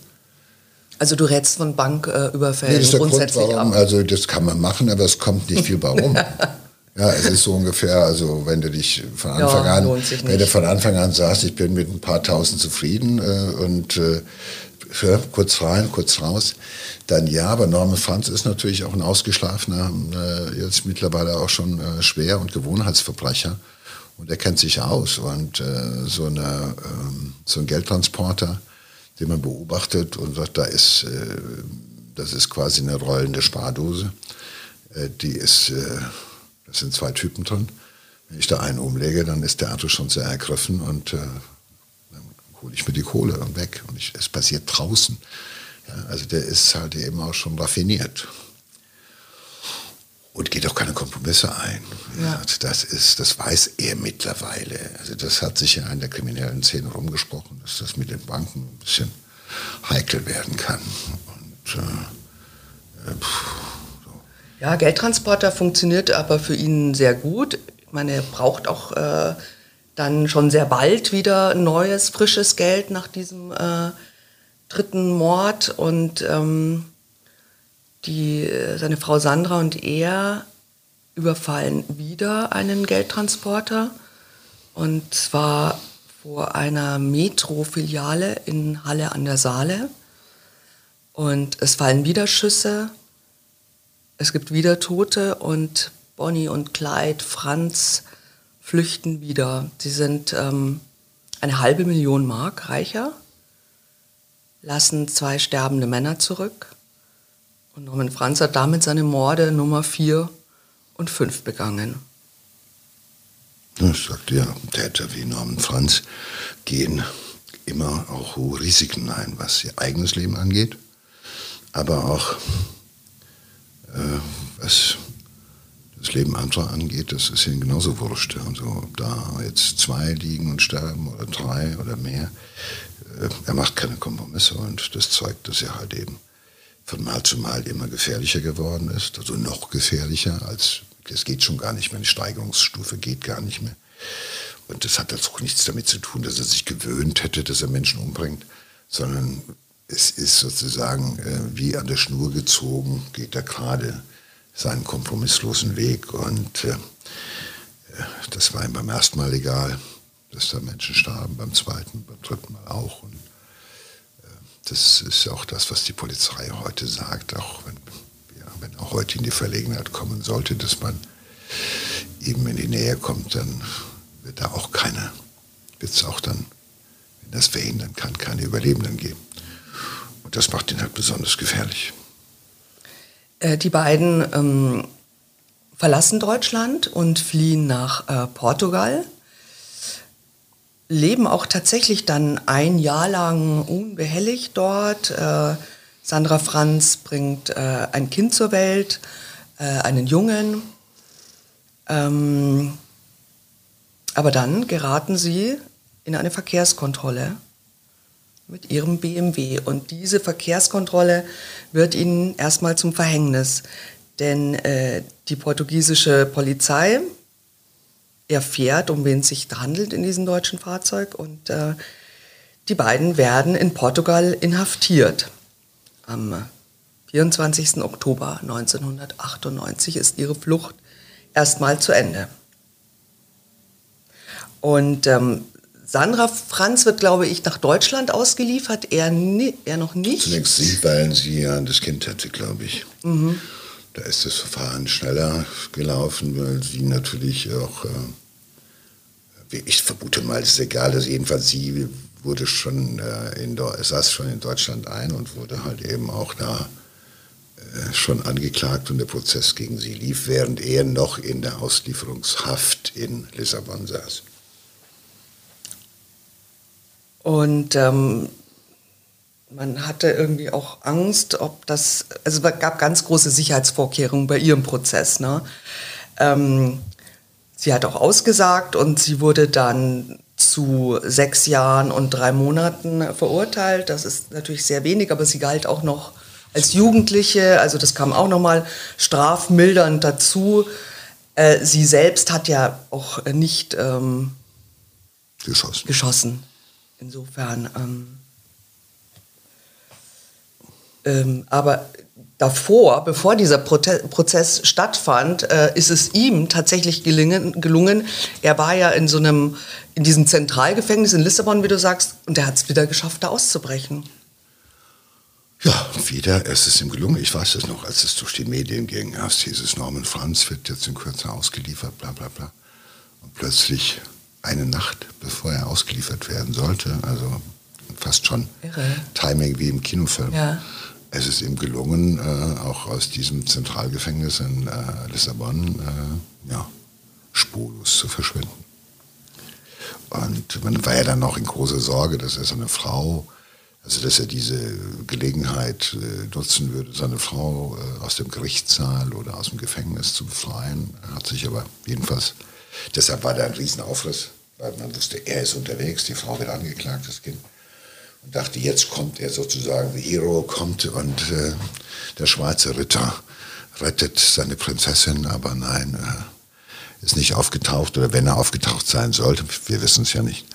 Also du rätst von Banküberfällen nee, ist der grundsätzlich Grund, warum, ab. Also das kann man machen, aber es kommt nicht viel bei rum. *laughs* ja, es ist so ungefähr, also wenn du dich von Anfang ja, an, wenn du von Anfang an sagst, ich bin mit ein paar Tausend zufrieden äh, und äh, für, kurz rein, kurz raus, dann ja, aber Norman Franz ist natürlich auch ein ausgeschlafener, äh, jetzt mittlerweile auch schon äh, schwer und Gewohnheitsverbrecher. Und er kennt sich aus. Und äh, so, eine, ähm, so ein Geldtransporter, den man beobachtet und sagt, da ist, äh, das ist quasi eine rollende Spardose. Äh, die ist, das sind zwei Typen drin. Wenn ich da einen umlege, dann ist der Auto schon sehr ergriffen und äh, dann hole ich mir die Kohle weg. Und ich, es passiert draußen. Ja, also der ist halt eben auch schon raffiniert und geht auch keine Kompromisse ein. Ja. Das ist, das weiß er mittlerweile. Also das hat sich ja in der kriminellen Szene rumgesprochen, dass das mit den Banken ein bisschen heikel werden kann. Und, äh, äh so. Ja, Geldtransporter funktioniert aber für ihn sehr gut. Ich meine, er braucht auch äh, dann schon sehr bald wieder neues, frisches Geld nach diesem äh, dritten Mord und ähm, die, seine Frau Sandra und er überfallen wieder einen Geldtransporter und zwar vor einer Metro-Filiale in Halle an der Saale. Und es fallen wieder Schüsse, es gibt wieder Tote und Bonnie und Clyde, Franz flüchten wieder. Sie sind ähm, eine halbe Million Mark reicher, lassen zwei sterbende Männer zurück und Norman Franz hat damit seine Morde Nummer 4 und 5 begangen. Ich sagte ja, Täter wie Norman Franz gehen immer auch hohe Risiken ein, was ihr eigenes Leben angeht, aber auch was das Leben anderer angeht, das ist ihnen genauso wurscht. Also ob da jetzt zwei liegen und sterben oder drei oder mehr, äh, er macht keine Kompromisse und das zeugt, dass er halt eben von Mal zu Mal immer gefährlicher geworden ist, also noch gefährlicher als, es geht schon gar nicht mehr, die Steigerungsstufe geht gar nicht mehr. Und das hat auch nichts damit zu tun, dass er sich gewöhnt hätte, dass er Menschen umbringt, sondern es ist sozusagen äh, wie an der Schnur gezogen, geht er gerade seinen kompromisslosen Weg. Und äh, das war ihm beim ersten Mal egal, dass da Menschen starben, beim zweiten, beim dritten Mal auch. Und das ist auch das, was die Polizei heute sagt, auch wenn, ja, wenn auch heute in die Verlegenheit kommen sollte, dass man eben in die Nähe kommt, dann wird da auch keine, wird es auch dann, wenn das verhindern kann, keine Überlebenden geben. Und das macht ihn halt besonders gefährlich. Äh, die beiden ähm, verlassen Deutschland und fliehen nach äh, Portugal. leben auch tatsächlich dann ein Jahr lang unbehelligt dort. Äh, Sandra Franz bringt äh, ein Kind zur Welt, äh, einen Jungen. Ähm, aber dann geraten sie in eine Verkehrskontrolle mit ihrem BMW. Und diese Verkehrskontrolle wird ihnen erstmal zum Verhängnis. Denn äh, die portugiesische Polizei erfährt, um wen es sich handelt in diesem deutschen Fahrzeug. Und äh, die beiden werden in Portugal inhaftiert. Am 24. Oktober 1998 ist ihre Flucht erstmal zu Ende. Und ähm, Sandra Franz wird, glaube ich, nach Deutschland ausgeliefert, er, er noch nicht. Zunächst sie, weil sie ja das Kind hatte, glaube ich. Mhm. Da ist das Verfahren schneller gelaufen, weil sie natürlich auch, äh, ich vermute mal, es ist egal, dass jedenfalls sie wurde schon äh, in, saß schon in Deutschland ein und wurde halt eben auch da äh, schon angeklagt und der Prozess gegen sie lief, während er noch in der Auslieferungshaft in Lissabon saß. Und ähm, man hatte irgendwie auch Angst, ob das, also es gab ganz große Sicherheitsvorkehrungen bei ihrem Prozess. Ne? Ähm, sie hat auch ausgesagt und sie wurde dann zu sechs Jahren und drei Monaten verurteilt. Das ist natürlich sehr wenig, aber sie galt auch noch als Jugendliche. Also das kam auch nochmal strafmildernd dazu. Äh, sie selbst hat ja auch nicht ähm, geschossen. geschossen. Insofern. Ähm, ähm, aber davor, bevor dieser Prozess stattfand, äh, ist es ihm tatsächlich gelingen, gelungen. Er war ja in so einem, in diesem Zentralgefängnis in Lissabon, wie du sagst, und er hat es wieder geschafft, da auszubrechen. Ja, wieder, es ist ihm gelungen. Ich weiß es noch, als es durch die Medien ging. Erst hieß es, Norman Franz wird jetzt in Kürze ausgeliefert, bla bla bla. Und plötzlich eine Nacht, bevor er ausgeliefert werden sollte, also fast schon Irre. Timing wie im Kinofilm, ja es ist ihm gelungen, äh, auch aus diesem Zentralgefängnis in äh, Lissabon äh, ja, spurlos zu verschwinden. Und man war ja dann noch in großer Sorge, dass er seine Frau, also dass er diese Gelegenheit äh, nutzen würde, seine Frau äh, aus dem Gerichtssaal oder aus dem Gefängnis zu befreien. Er hat sich aber jedenfalls, deshalb war da ein Riesenaufriss, weil man wusste, er ist unterwegs, die Frau wird angeklagt, das Kind. Und dachte, jetzt kommt er sozusagen, der Hero kommt und äh, der schwarze Ritter rettet seine Prinzessin, aber nein, äh, ist nicht aufgetaucht oder wenn er aufgetaucht sein sollte, wir wissen es ja nicht,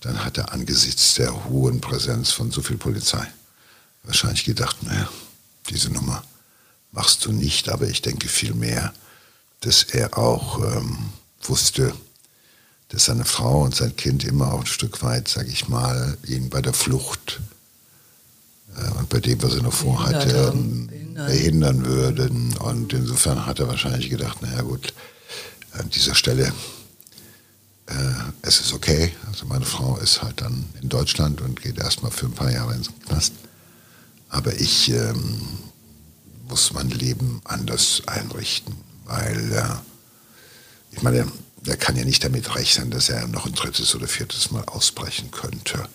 dann hat er angesichts der hohen Präsenz von so viel Polizei wahrscheinlich gedacht, naja, diese Nummer machst du nicht, aber ich denke vielmehr, dass er auch ähm, wusste, dass seine Frau und sein Kind immer auch ein Stück weit, sage ich mal, ihn bei der Flucht äh, und bei dem, was er noch vorhatte, ähm, behindern. behindern würden. Und insofern hat er wahrscheinlich gedacht, naja gut, an dieser Stelle, äh, es ist okay. Also meine Frau ist halt dann in Deutschland und geht erstmal für ein paar Jahre ins Knast. Aber ich ähm, muss mein Leben anders einrichten, weil äh, ich meine, er kann ja nicht damit rechnen, dass er noch ein drittes oder viertes Mal ausbrechen könnte.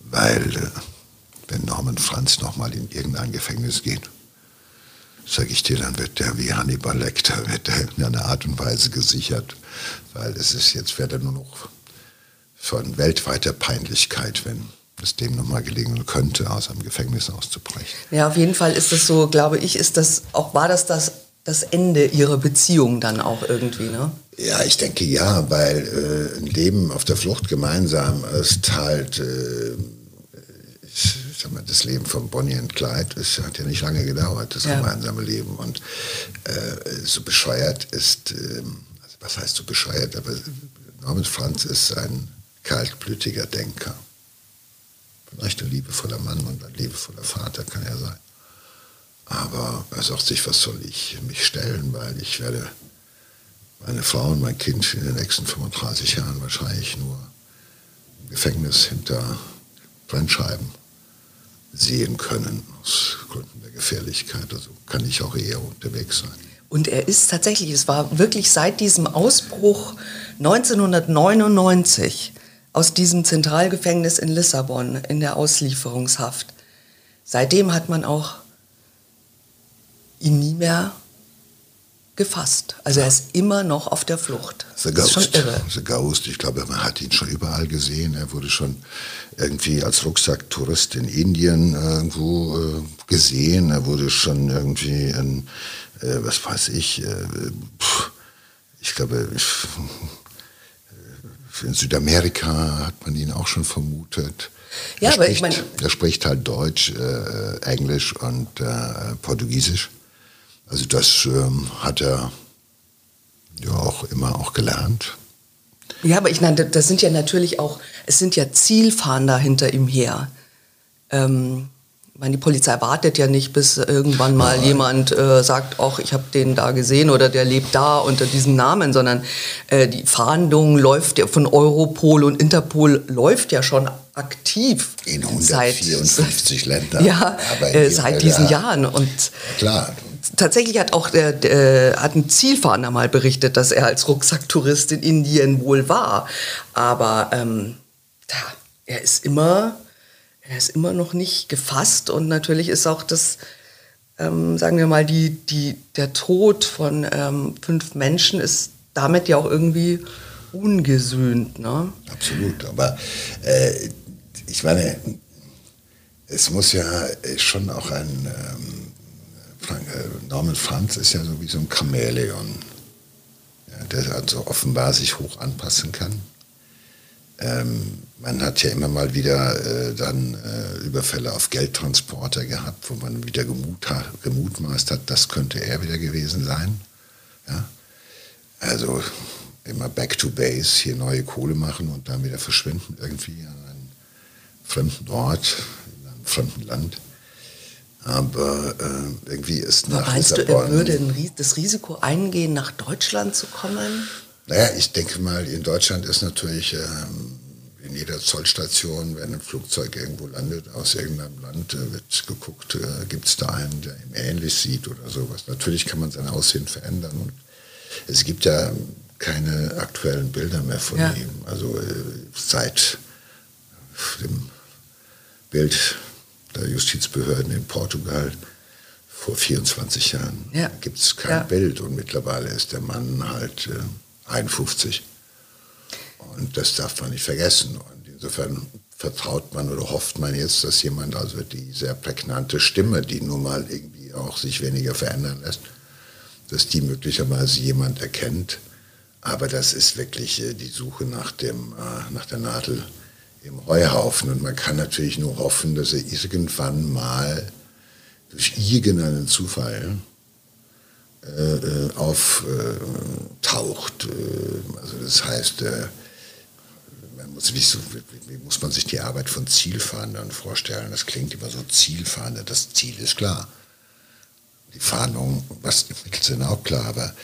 Weil, äh, wenn Norman Franz nochmal in irgendein Gefängnis geht, sage ich dir, dann wird der wie Hannibal Lecter, *laughs* wird der in einer Art und Weise gesichert. Weil es ist jetzt, wird er nur noch von weltweiter Peinlichkeit, wenn es dem nochmal gelingen könnte, aus einem Gefängnis auszubrechen. Ja, auf jeden Fall ist das so, glaube ich, ist das, auch war das das das Ende ihrer Beziehung dann auch irgendwie, ne? Ja, ich denke ja, weil äh, ein Leben auf der Flucht gemeinsam ist halt, äh, ich sag mal, das Leben von Bonnie und Clyde, das hat ja nicht lange gedauert, das ja. gemeinsame Leben. Und äh, so bescheuert ist, ähm, also was heißt so bescheuert, aber Norman Franz ist ein kaltblütiger Denker. Vielleicht ein liebevoller Mann und ein liebevoller Vater kann er sein. Aber er sagt sich, was soll ich mich stellen, weil ich werde meine Frau und mein Kind in den nächsten 35 Jahren wahrscheinlich nur im Gefängnis hinter Brennscheiben sehen können, aus Gründen der Gefährlichkeit. Also kann ich auch eher unterwegs sein. Und er ist tatsächlich, es war wirklich seit diesem Ausbruch 1999 aus diesem Zentralgefängnis in Lissabon in der Auslieferungshaft. Seitdem hat man auch ihn nie mehr gefasst. Also er ist immer noch auf der Flucht. The Ghost. The Ghost. Ich glaube, man hat ihn schon überall gesehen. Er wurde schon irgendwie als Rucksacktourist in Indien irgendwo äh, gesehen. Er wurde schon irgendwie in, äh, was weiß ich, äh, pff, ich glaube, in Südamerika hat man ihn auch schon vermutet. Ja, er aber spricht, ich meine. Er spricht halt Deutsch, äh, Englisch und äh, Portugiesisch. Also das ähm, hat er ja auch immer auch gelernt. Ja, aber ich meine, das sind ja natürlich auch, es sind ja Zielfahnder hinter ihm her. Ähm, ich meine, die Polizei wartet ja nicht, bis irgendwann mal Nein. jemand äh, sagt, ach, ich habe den da gesehen oder der lebt da unter diesem Namen, sondern äh, die Fahndung läuft ja von Europol und Interpol läuft ja schon aktiv. In 154 seit, Ländern. *laughs* Ja, äh, seit diesen Jahren. Und klar. Tatsächlich hat auch der, der, hat ein Zielfahnder mal berichtet, dass er als Rucksacktourist in Indien wohl war. Aber ähm, er ist immer er ist immer noch nicht gefasst und natürlich ist auch das, ähm, sagen wir mal, die, die, der Tod von ähm, fünf Menschen ist damit ja auch irgendwie ungesühnt. Ne? Absolut, aber äh, ich meine, es muss ja schon auch ein, ähm, äh, Norman Franz ist ja so wie so ein Chamäleon, ja, der also offenbar sich hoch anpassen kann ähm, man hat ja immer mal wieder äh, dann äh, Überfälle auf Geldtransporter gehabt, wo man wieder gemut, gemutmaßt hat, das könnte er wieder gewesen sein. Ja? Also immer back to base, hier neue Kohle machen und dann wieder verschwinden irgendwie an einem fremden Ort, in einem fremden Land. Aber äh, irgendwie ist nach Meinst Lissabon... du, er würde das Risiko eingehen, nach Deutschland zu kommen? Naja, ich denke mal, in Deutschland ist natürlich ähm, in jeder Zollstation, wenn ein Flugzeug irgendwo landet aus irgendeinem Land, äh, wird geguckt, äh, gibt es da einen, der ihm ähnlich sieht oder sowas. Natürlich kann man sein Aussehen verändern und es gibt ja keine aktuellen Bilder mehr von ja. ihm. Also äh, seit dem Bild der Justizbehörden in Portugal vor 24 Jahren ja. gibt es kein ja. Bild und mittlerweile ist der Mann halt äh, 51. Und das darf man nicht vergessen. Und insofern vertraut man oder hofft man jetzt, dass jemand, also die sehr prägnante Stimme, die nun mal irgendwie auch sich weniger verändern lässt, dass die möglicherweise jemand erkennt. Aber das ist wirklich äh, die Suche nach, dem, äh, nach der Nadel im Heuhaufen. Und man kann natürlich nur hoffen, dass er irgendwann mal durch irgendeinen Zufall äh, äh, auftaucht. Äh, also das heißt, man muss, wie, so, wie, muss man sich die Arbeit von Zielfahndern vorstellen? Das klingt immer so Zielfahnder, das Ziel ist klar. Die Fahndung, was *laughs* entwickelt sind auch klar, aber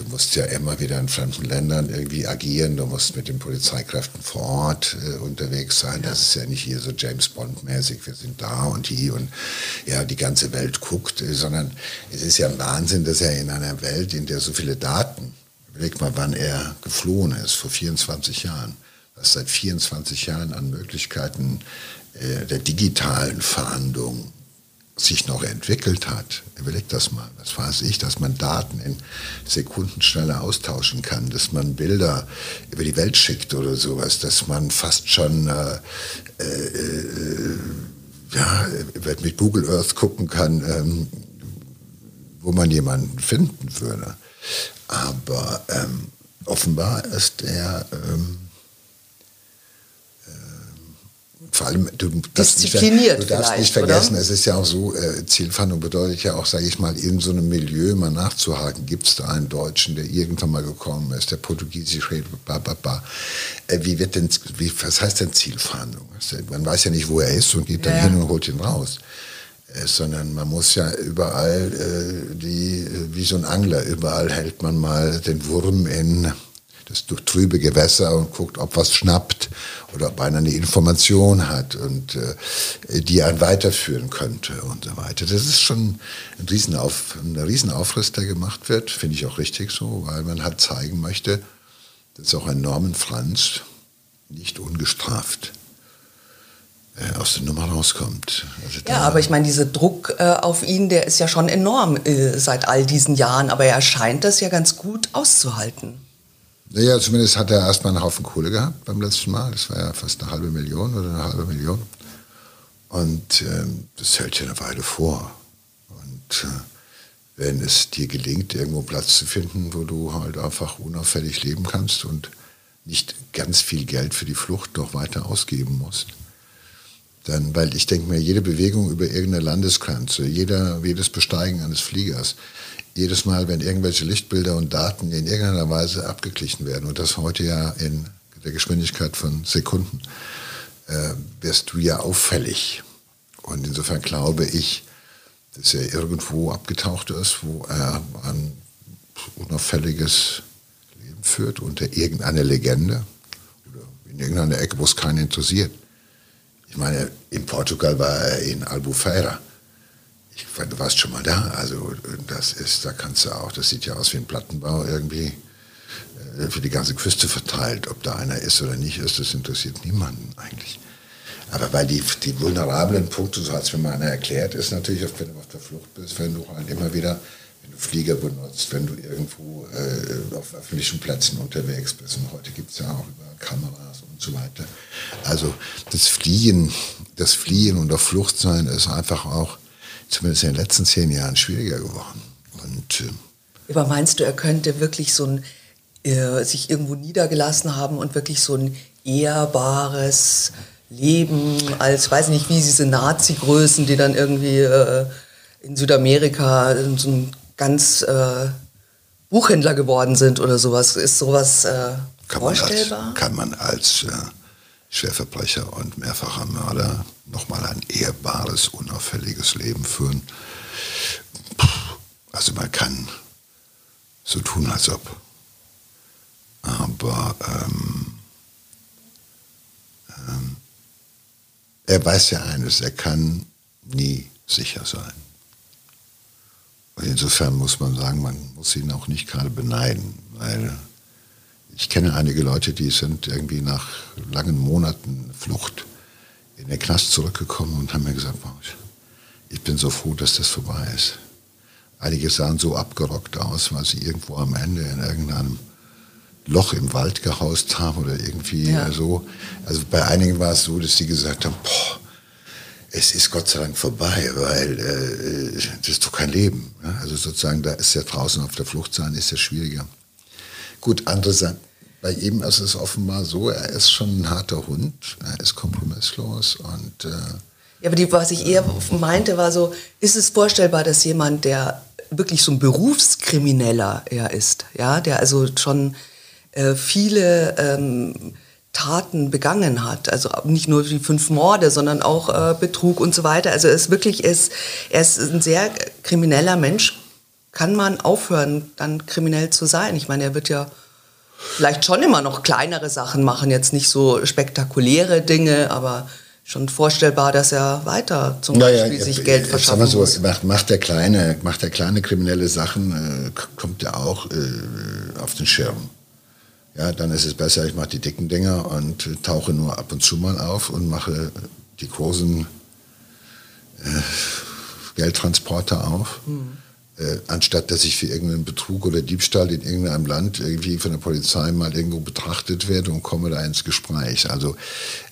du musst ja immer wieder in fremden Ländern irgendwie agieren, du musst mit den Polizeikräften vor Ort äh, unterwegs sein. Das ist ja nicht hier so James Bond-mäßig, wir sind da und hier und ja, die ganze Welt guckt, äh, sondern es ist ja ein Wahnsinn, dass er in einer Welt, in der so viele Daten, überleg mal, wann er geflohen ist, vor 24 Jahren, was seit 24 Jahren an Möglichkeiten äh, der digitalen Fahndung sich noch entwickelt hat, überleg das mal, was weiß ich, dass man Daten in Sekunden schneller austauschen kann, dass man Bilder über die Welt schickt oder sowas, dass man fast schon äh, äh, ja, mit Google Earth gucken kann, ähm, wo man jemanden finden würde. Aber ähm, offenbar ist er ähm, vor allem, du darfst, nicht, du darfst nicht vergessen, oder? es ist ja auch so, äh, Zielfahndung bedeutet ja auch, sage ich mal, in so einem Milieu mal nachzuhaken. Gibt es da einen Deutschen, der irgendwann mal gekommen ist, der Portugiesisch redet, bla, bla, bla. Äh, wie wird denn, wie, was heißt denn Zielfahndung? Man weiß ja nicht, wo er ist und geht dann ja. hin und holt ihn raus. Äh, sondern man muss ja überall, äh, die, äh, wie so ein Angler, überall hält man mal den Wurm in das durch trübe Gewässer und guckt, ob was schnappt oder ob einer eine Information hat und äh, die einen weiterführen könnte und so weiter. Das ist schon ein Riesenauf, ein Riesenaufriss, der gemacht wird, finde ich auch richtig so, weil man halt zeigen möchte, dass auch ein Norman Franz nicht ungestraft äh, aus der Nummer rauskommt. Also ja, aber ich meine, dieser Druck äh, auf ihn, der ist ja schon enorm äh, seit all diesen Jahren, aber er scheint das ja ganz gut auszuhalten. Naja, zumindest hat er erstmal einen Haufen Kohle gehabt beim letzten Mal. Das war ja fast eine halbe Million oder eine halbe Million. Und ähm, das hält ja eine Weile vor. Und äh, wenn es dir gelingt, irgendwo Platz zu finden, wo du halt einfach unauffällig leben kannst und nicht ganz viel Geld für die Flucht noch weiter ausgeben musst, dann, weil ich denke mir, jede Bewegung über irgendeine Landesgrenze, jeder, jedes Besteigen eines Fliegers, jedes Mal, wenn irgendwelche Lichtbilder und Daten in irgendeiner Weise abgeglichen werden, und das heute ja in der Geschwindigkeit von Sekunden, äh, wirst du ja auffällig. Und insofern glaube ich, dass er irgendwo abgetaucht ist, wo er ein unauffälliges Leben führt unter irgendeiner Legende oder in irgendeiner Ecke, wo es keinen interessiert. Ich meine, in Portugal war er in Albufeira. Ich, du warst schon mal da. Also das ist, da kannst du auch, das sieht ja aus wie ein Plattenbau irgendwie äh, für die ganze Küste verteilt. Ob da einer ist oder nicht ist, das interessiert niemanden eigentlich. Aber weil die, die vulnerablen Punkte, so hat es mir mal einer erklärt, ist natürlich, wenn du auf der Flucht bist, wenn du halt immer wieder, wenn du Flieger benutzt, wenn du irgendwo äh, auf öffentlichen Plätzen unterwegs bist. Und heute gibt es ja auch über Kameras und so weiter. Also das Fliehen, das Fliehen und auf Flucht sein ist einfach auch, zumindest in den letzten zehn Jahren, schwieriger geworden. Und, äh, Aber meinst du, er könnte wirklich so ein, äh, sich irgendwo niedergelassen haben und wirklich so ein ehrbares Leben als, weiß nicht, wie diese Nazi-Größen, die dann irgendwie äh, in Südamerika so ein ganz äh, Buchhändler geworden sind oder sowas. Ist sowas kann vorstellbar? Man als, kann man als Schwerverbrecher und mehrfacher Mörder nochmal ein ehrbares, unauffälliges Leben führen? Also man kann so tun, als ob. Aber ähm, ähm, er weiß ja eines, er kann nie sicher sein. Und insofern muss man sagen, man muss ihn auch nicht gerade beneiden, weil ich kenne einige Leute, die sind irgendwie nach langen Monaten Flucht in den Knast zurückgekommen und haben mir gesagt, ich bin so froh, dass das vorbei ist. Einige sahen so abgerockt aus, weil sie irgendwo am Ende in irgendeinem Loch im Wald gehaust haben oder irgendwie ja. so. Also bei einigen war es so, dass sie gesagt haben, boah, es ist Gott sei Dank vorbei, weil äh, das ist doch kein Leben. Ne? Also sozusagen, da ist ja draußen auf der Flucht sein, ist ja schwieriger. Gut, andere sagen, bei ihm ist es offenbar so, er ist schon ein harter Hund, er ist kompromisslos und... Äh, ja, aber die, was ich eher meinte, war so, ist es vorstellbar, dass jemand, der wirklich so ein Berufskrimineller er ist, ja, der also schon äh, viele ähm, Taten begangen hat. Also nicht nur die fünf Morde, sondern auch äh, Betrug und so weiter. Also es wirklich ist, er ist ein sehr krimineller Mensch. Kann man aufhören, dann kriminell zu sein? Ich meine, er wird ja vielleicht schon immer noch kleinere Sachen machen, jetzt nicht so spektakuläre Dinge, aber schon vorstellbar, dass er weiter zum naja, Beispiel sich Geld verschaffen so, muss. Macht, macht, der kleine, macht der kleine kriminelle Sachen, äh, kommt er auch äh, auf den Schirm. Ja, dann ist es besser, ich mache die dicken Dinger und tauche nur ab und zu mal auf und mache die großen äh, Geldtransporter auf. Mhm. Äh, anstatt dass ich für irgendeinen Betrug oder Diebstahl in irgendeinem Land irgendwie von der Polizei mal irgendwo betrachtet werde und komme da ins Gespräch. Also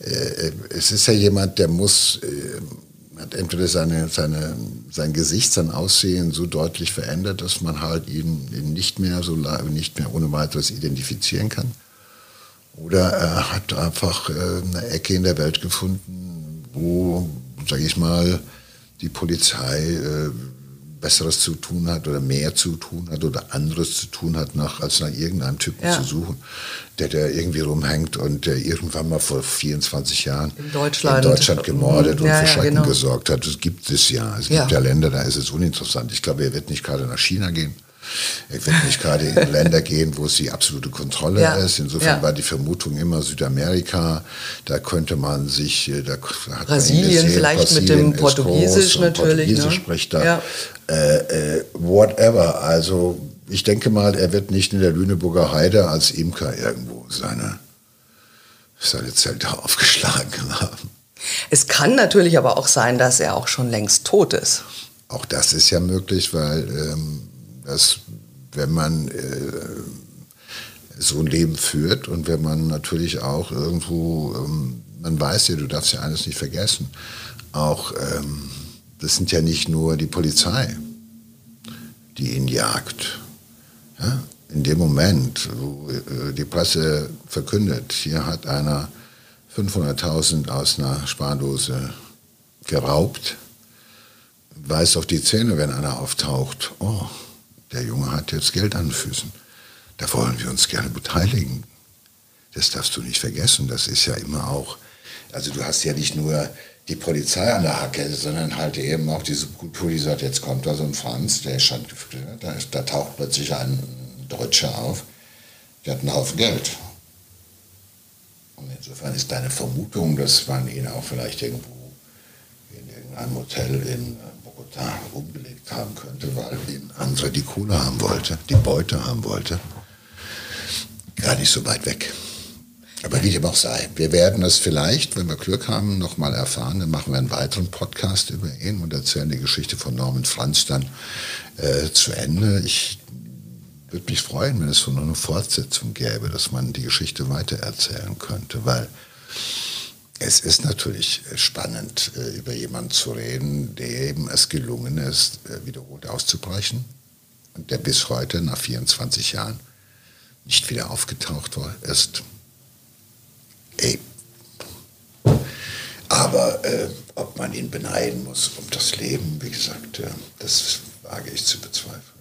äh, es ist ja jemand, der muss äh, hat entweder seine, seine, sein Gesicht, sein Aussehen so deutlich verändert, dass man halt ihn, ihn nicht mehr so nicht mehr ohne weiteres identifizieren kann. Oder er hat einfach äh, eine Ecke in der Welt gefunden, wo, sage ich mal, die Polizei äh, Besseres zu tun hat oder mehr zu tun hat oder anderes zu tun hat, nach, als nach irgendeinem Typen ja. zu suchen, der da irgendwie rumhängt und der irgendwann mal vor 24 Jahren in Deutschland, in Deutschland gemordet ja, und für Schrecken ja, genau. gesorgt hat. Das gibt es ja. Es gibt ja Länder, da ist es uninteressant. Ich glaube, er wird nicht gerade nach China gehen. Er wird nicht gerade in *laughs* Länder gehen, wo es die absolute Kontrolle ja. ist. Insofern ja. war die Vermutung immer Südamerika. Da könnte man sich, äh, da hat Brasilien gesehen, vielleicht Brasilien mit dem Portugiesisch natürlich. Portugiesisch ne? spricht da. Ja. Äh, äh, whatever. Also ich denke mal, er wird nicht in der Lüneburger Heide als Imker irgendwo seine seine Zelte *laughs* aufgeschlagen haben. Es kann natürlich aber auch sein, dass er auch schon längst tot ist. Auch das ist ja möglich, weil ähm, das, wenn man äh, so ein Leben führt und wenn man natürlich auch irgendwo, ähm, man weiß ja, du darfst ja eines nicht vergessen, auch ähm, das sind ja nicht nur die Polizei, die ihn jagt. Ja? In dem Moment, wo äh, die Presse verkündet, hier hat einer 500.000 aus einer Spardose geraubt, weiß auf die Zähne, wenn einer auftaucht, oh, der Junge hat jetzt Geld an den Füßen. Da wollen wir uns gerne beteiligen. Das darfst du nicht vergessen. Das ist ja immer auch, also du hast ja nicht nur die Polizei an der Hacke, sondern halt eben auch diese Kultur, die sagt, jetzt kommt da so ein Franz, der ist schon, da, da taucht plötzlich ein Deutscher auf, der hat einen Haufen Geld. Und insofern ist deine Vermutung, dass man ihn auch vielleicht irgendwo in irgendeinem Hotel in Bogotá umgelegt haben könnte, weil ein anderer die Kohle haben wollte, die Beute haben wollte, gar nicht so weit weg. Aber wie dem auch sei, wir werden es vielleicht, wenn wir Glück haben, nochmal erfahren. Dann machen wir einen weiteren Podcast über ihn und erzählen die Geschichte von Norman Franz dann äh, zu Ende. Ich würde mich freuen, wenn es so eine Fortsetzung gäbe, dass man die Geschichte weitererzählen könnte, weil es ist natürlich spannend, äh, über jemanden zu reden, dem es gelungen ist, äh, wiederholt auszubrechen und der bis heute nach 24 Jahren nicht wieder aufgetaucht ist. Ey. Aber äh, ob man ihn beneiden muss um das Leben, wie gesagt, das wage ich zu bezweifeln.